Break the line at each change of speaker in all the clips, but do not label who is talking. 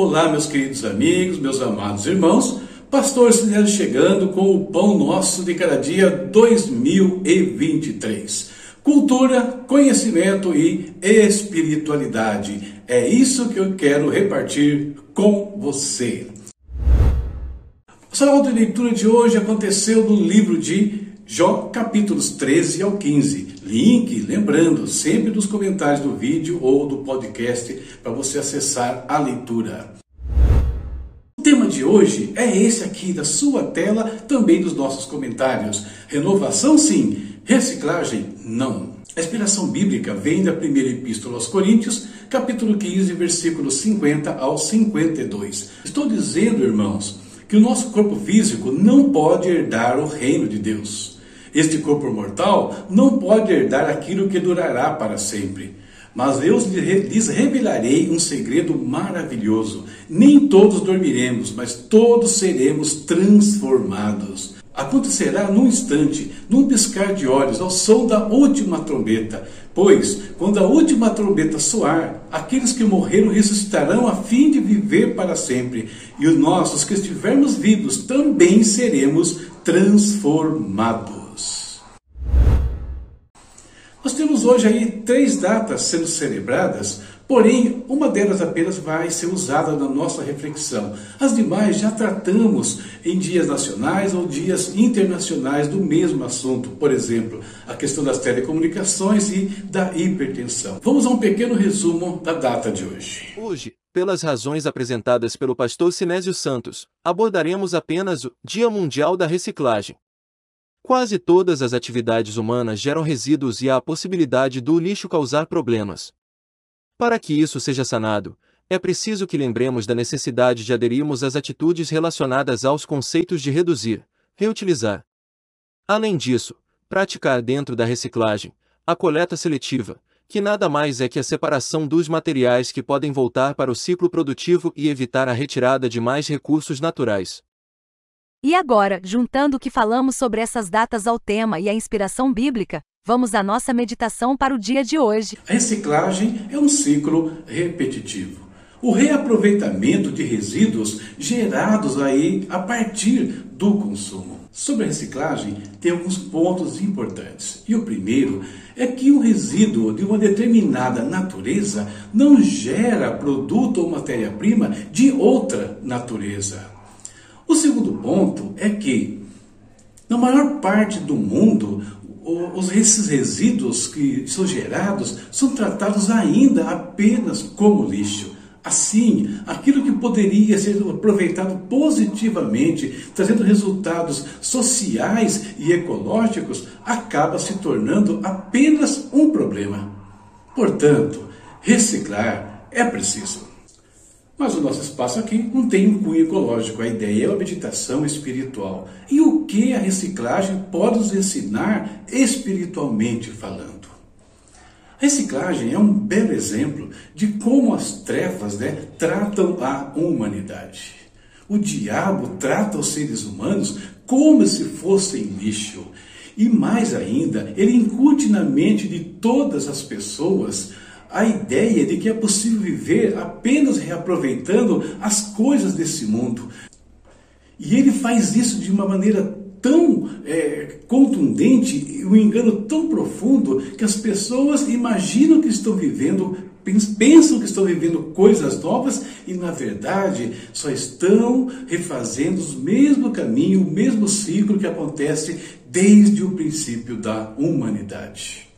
Olá, meus queridos amigos, meus amados irmãos. Pastor Sinésio chegando com o Pão Nosso de Cada Dia 2023. Cultura, conhecimento e espiritualidade. É isso que eu quero repartir com você. O salão de leitura de hoje aconteceu no livro de Jó, capítulos 13 ao 15. Link, lembrando, sempre nos comentários do vídeo ou do podcast para você acessar a leitura. O tema de hoje é esse aqui da sua tela, também dos nossos comentários. Renovação sim, reciclagem não. A inspiração bíblica vem da primeira epístola aos Coríntios, capítulo 15, versículos 50 ao 52. Estou dizendo, irmãos, que o nosso corpo físico não pode herdar o reino de Deus. Este corpo mortal não pode herdar aquilo que durará para sempre. Mas eu lhes revelarei um segredo maravilhoso. Nem todos dormiremos, mas todos seremos transformados. Acontecerá num instante, num piscar de olhos, ao som da última trombeta. Pois, quando a última trombeta soar, aqueles que morreram ressuscitarão a fim de viver para sempre. E os nossos que estivermos vivos também seremos transformados. Nós temos hoje aí três datas sendo celebradas, porém uma delas apenas vai ser usada na nossa reflexão. As demais já tratamos em dias nacionais ou dias internacionais do mesmo assunto, por exemplo, a questão das telecomunicações e da hipertensão. Vamos a um pequeno resumo da data de hoje.
Hoje, pelas razões apresentadas pelo pastor Sinésio Santos, abordaremos apenas o Dia Mundial da Reciclagem. Quase todas as atividades humanas geram resíduos e há a possibilidade do lixo causar problemas. Para que isso seja sanado, é preciso que lembremos da necessidade de aderirmos às atitudes relacionadas aos conceitos de reduzir, reutilizar. Além disso, praticar dentro da reciclagem, a coleta seletiva, que nada mais é que a separação dos materiais que podem voltar para o ciclo produtivo e evitar a retirada de mais recursos naturais.
E agora, juntando o que falamos sobre essas datas ao tema e a inspiração bíblica, vamos à nossa meditação para o dia de hoje.
A reciclagem é um ciclo repetitivo. O reaproveitamento de resíduos gerados aí a partir do consumo. Sobre a reciclagem, tem alguns pontos importantes. E o primeiro é que o resíduo de uma determinada natureza não gera produto ou matéria-prima de outra natureza. O segundo ponto é que, na maior parte do mundo, os, esses resíduos que são gerados são tratados ainda apenas como lixo. Assim, aquilo que poderia ser aproveitado positivamente, trazendo resultados sociais e ecológicos, acaba se tornando apenas um problema. Portanto, reciclar é preciso. Mas o nosso espaço aqui não tem um cunho ecológico, a ideia é a meditação espiritual. E o que a reciclagem pode nos ensinar espiritualmente falando? A reciclagem é um belo exemplo de como as trevas né, tratam a humanidade. O diabo trata os seres humanos como se fossem lixo. E mais ainda, ele incute na mente de todas as pessoas a ideia de que é possível viver apenas reaproveitando as coisas desse mundo. E ele faz isso de uma maneira tão é, contundente, um engano tão profundo, que as pessoas imaginam que estão vivendo, pensam que estão vivendo coisas novas e, na verdade, só estão refazendo o mesmo caminho, o mesmo ciclo que acontece desde o princípio da humanidade.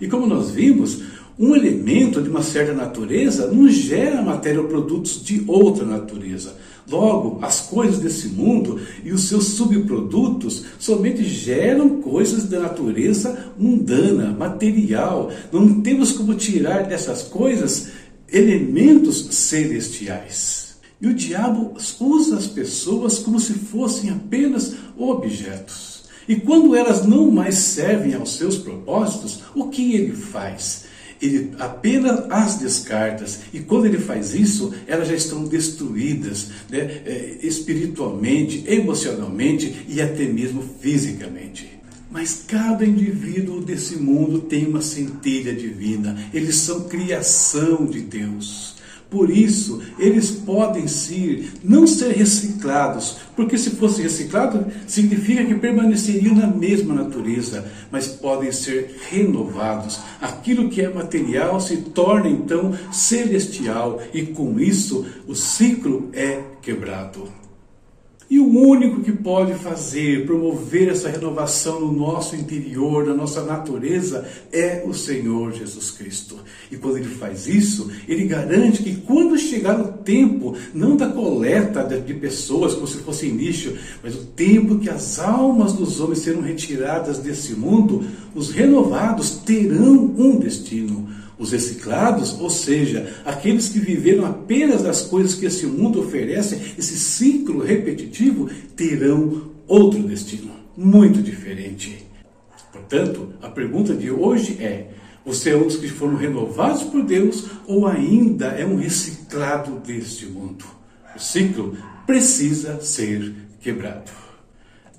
E como nós vimos, um elemento de uma certa natureza não gera matéria ou produtos de outra natureza. Logo, as coisas desse mundo e os seus subprodutos somente geram coisas da natureza mundana, material. Não temos como tirar dessas coisas elementos celestiais. E o diabo usa as pessoas como se fossem apenas objetos. E quando elas não mais servem aos seus propósitos, o que ele faz? Ele apenas as descarta. E quando ele faz isso, elas já estão destruídas né? É, espiritualmente, emocionalmente e até mesmo fisicamente. Mas cada indivíduo desse mundo tem uma centelha divina. Eles são criação de Deus. Por isso, eles podem ser, não ser reciclados, porque se fosse reciclado, significa que permaneceriam na mesma natureza, mas podem ser renovados. Aquilo que é material se torna então celestial e com isso o ciclo é quebrado. E o único que pode fazer, promover essa renovação no nosso interior, na nossa natureza, é o Senhor Jesus Cristo. E quando ele faz isso, ele garante que quando chegar o tempo, não da coleta de pessoas, como se fosse lixo, mas o tempo que as almas dos homens serão retiradas desse mundo, os renovados terão um destino os reciclados, ou seja, aqueles que viveram apenas das coisas que esse mundo oferece, esse ciclo repetitivo, terão outro destino, muito diferente. Portanto, a pergunta de hoje é: você é um dos que foram renovados por Deus ou ainda é um reciclado deste mundo? O ciclo precisa ser quebrado.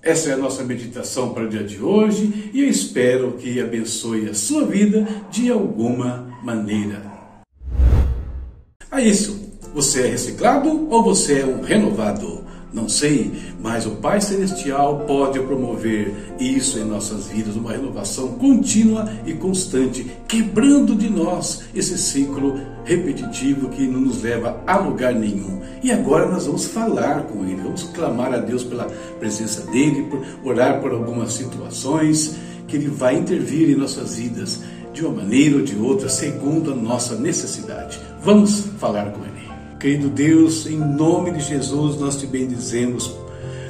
Essa é a nossa meditação para o dia de hoje e eu espero que abençoe a sua vida de alguma maneira. É isso. Você é reciclado ou você é um renovado? Não sei, mas o Pai Celestial pode promover isso em nossas vidas, uma renovação contínua e constante, quebrando de nós esse ciclo repetitivo que não nos leva a lugar nenhum. E agora nós vamos falar com Ele, vamos clamar a Deus pela presença dEle, orar por algumas situações que Ele vai intervir em nossas vidas de uma maneira ou de outra, segundo a nossa necessidade. Vamos falar com Ele. Querido Deus, em nome de Jesus, nós te bendizemos,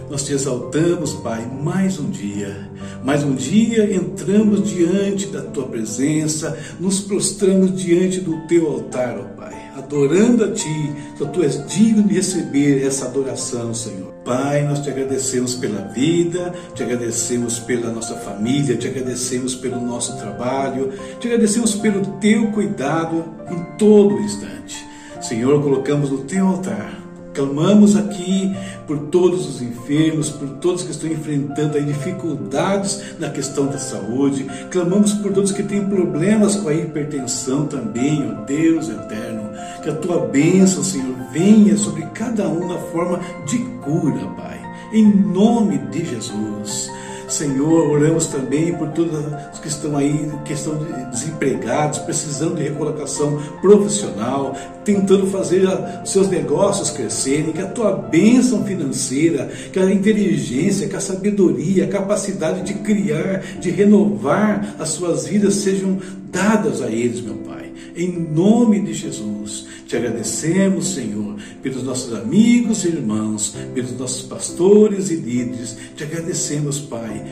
nós te exaltamos, Pai, mais um dia. Mais um dia entramos diante da tua presença, nos prostramos diante do teu altar, ó Pai, adorando a ti, que tu és digno de receber essa adoração, Senhor. Pai, nós te agradecemos pela vida, te agradecemos pela nossa família, te agradecemos pelo nosso trabalho, te agradecemos pelo teu cuidado em todo instante. Senhor, colocamos no teu altar. Clamamos aqui por todos os enfermos, por todos que estão enfrentando dificuldades na questão da saúde. Clamamos por todos que têm problemas com a hipertensão também, ó Deus eterno. Que a tua bênção, Senhor, venha sobre cada um na forma de cura, Pai. Em nome de Jesus. Senhor, oramos também por todos os que estão aí, questão de desempregados, precisando de recolocação profissional, tentando fazer os seus negócios crescerem, que a tua bênção financeira, que a inteligência, que a sabedoria, a capacidade de criar, de renovar as suas vidas sejam dadas a eles, meu Pai. Em nome de Jesus, te agradecemos, Senhor, pelos nossos amigos e irmãos, pelos nossos pastores e líderes. Te agradecemos, Pai,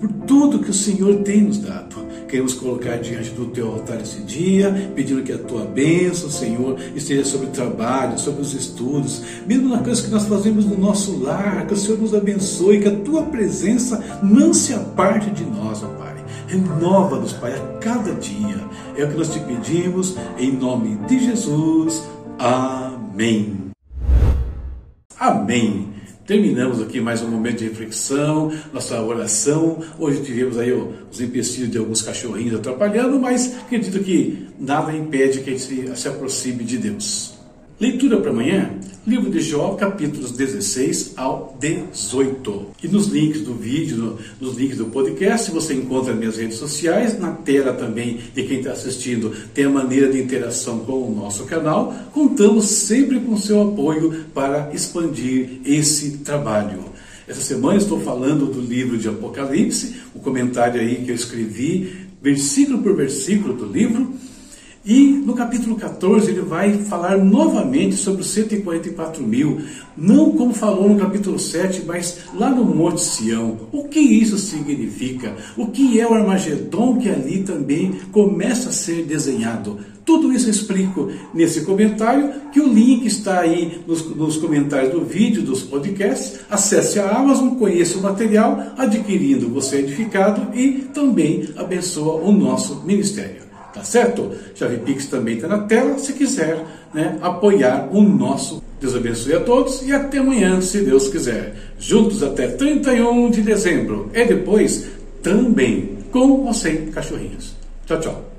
por tudo que o Senhor tem nos dado. Queremos colocar diante do teu altar esse dia, pedindo que a tua bênção, Senhor, esteja sobre o trabalho, sobre os estudos, mesmo nas coisas que nós fazemos no nosso lar, que o Senhor nos abençoe, que a tua presença não se aparte de nós, ó. Renova-nos, Pai, a cada dia. É o que nós te pedimos, em nome de Jesus. Amém. Amém. Terminamos aqui mais um momento de reflexão, nossa oração. Hoje tivemos aí os empecilhos de alguns cachorrinhos atrapalhando, mas acredito que nada impede que a gente se aproxime de Deus. Leitura para amanhã, livro de Jó, capítulos 16 ao 18. E nos links do vídeo, nos links do podcast, você encontra minhas redes sociais, na tela também de quem está assistindo, tem a maneira de interação com o nosso canal. Contamos sempre com seu apoio para expandir esse trabalho. Essa semana estou falando do livro de Apocalipse, o comentário aí que eu escrevi, versículo por versículo do livro e no capítulo 14 ele vai falar novamente sobre os 144 mil, não como falou no capítulo 7, mas lá no Monte Sião. O que isso significa? O que é o Armagedon que ali também começa a ser desenhado? Tudo isso eu explico nesse comentário, que o link está aí nos, nos comentários do vídeo, dos podcasts. Acesse a Amazon, conheça o material, adquirindo você é edificado e também abençoa o nosso ministério. Tá certo? Chave Pix também está na tela, se quiser né, apoiar o nosso. Deus abençoe a todos e até amanhã, se Deus quiser. Juntos até 31 de dezembro. E depois também com ou sem cachorrinhos. Tchau, tchau.